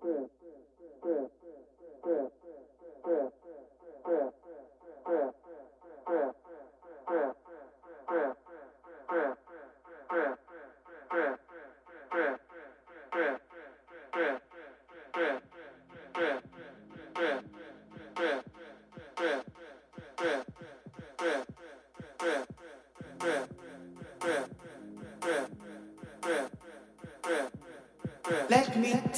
对。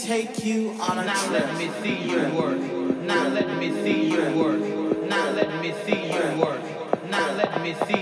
take you on a now trip. Let me see your work. Now let me see your work. Now let me see your work. Now let me see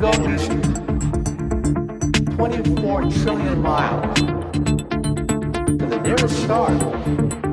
least 24 trillion miles to the nearest star.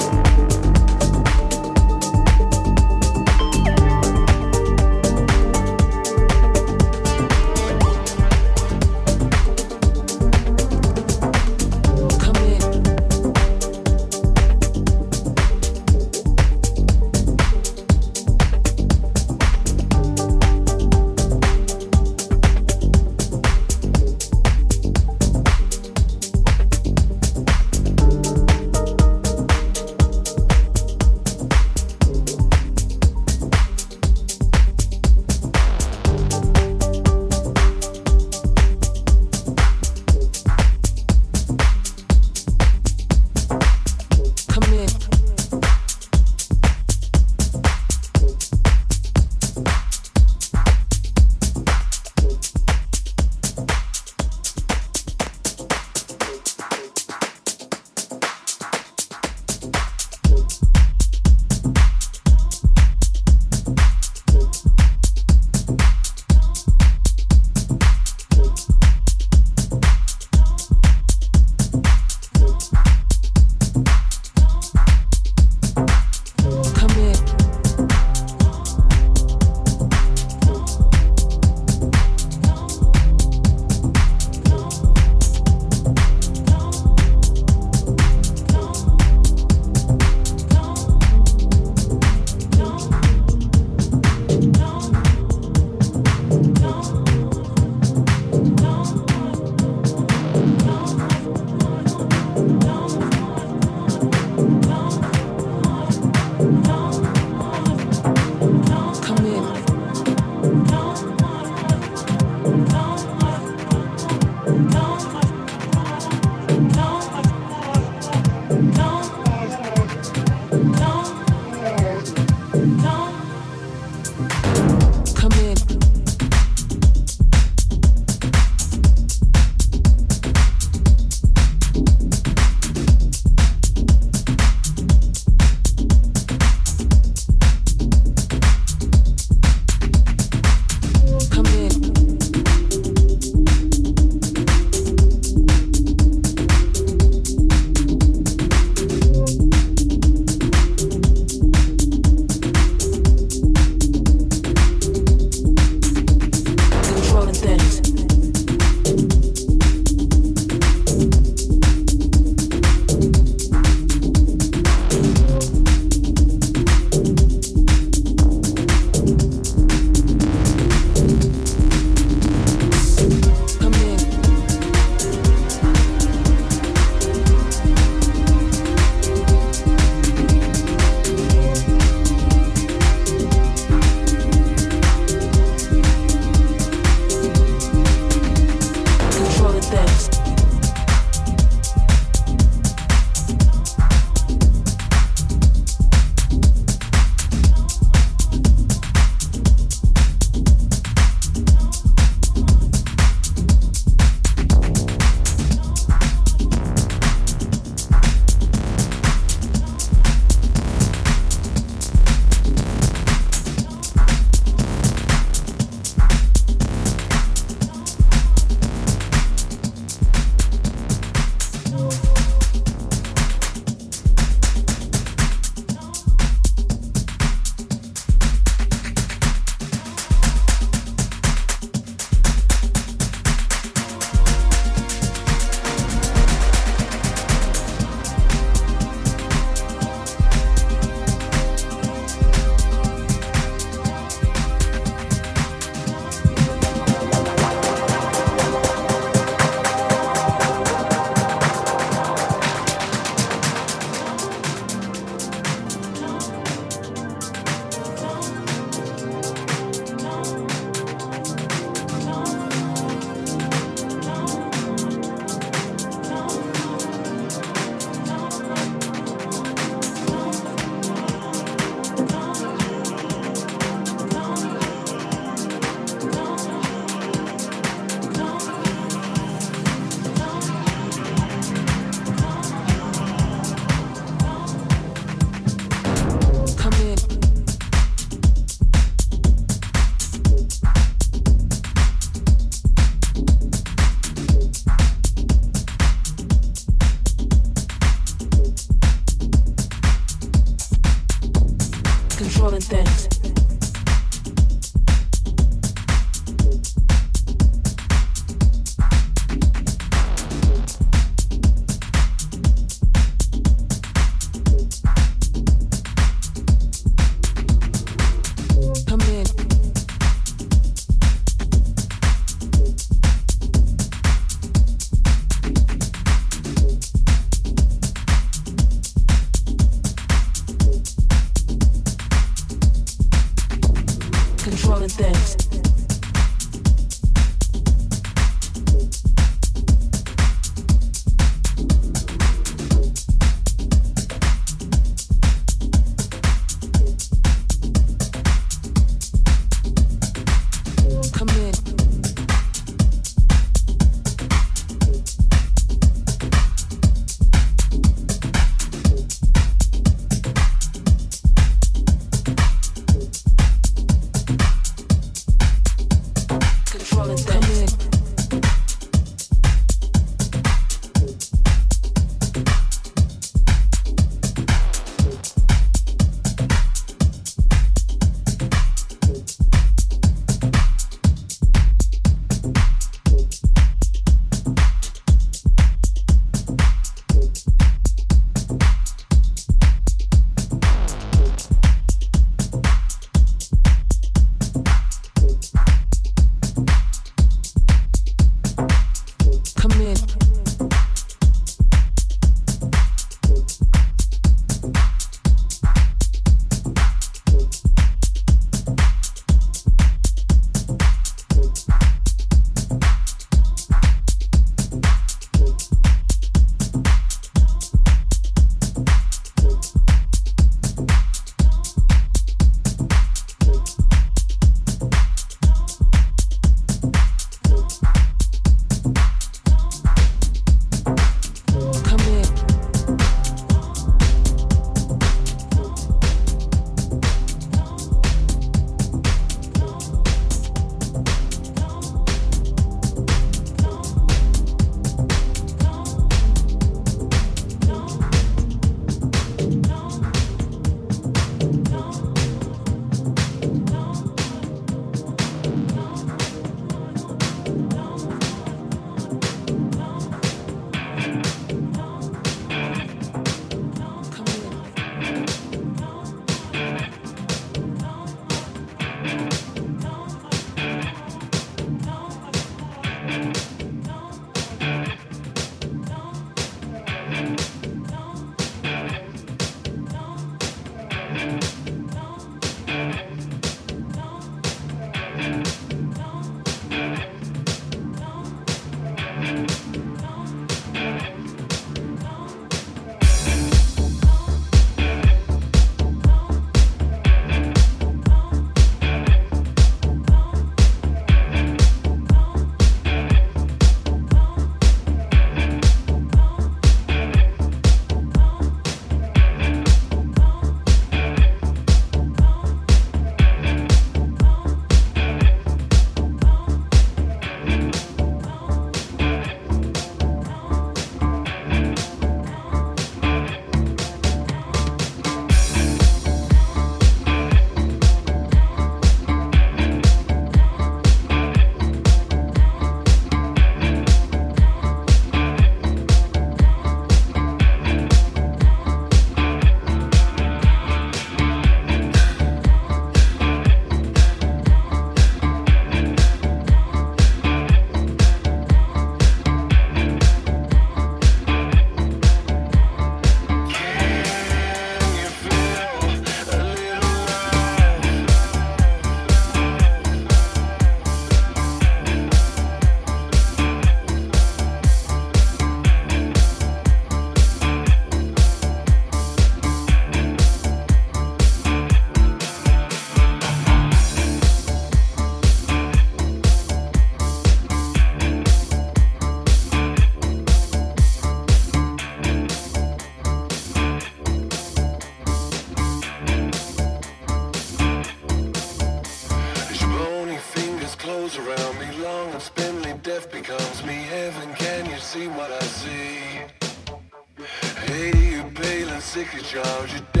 hoje tem.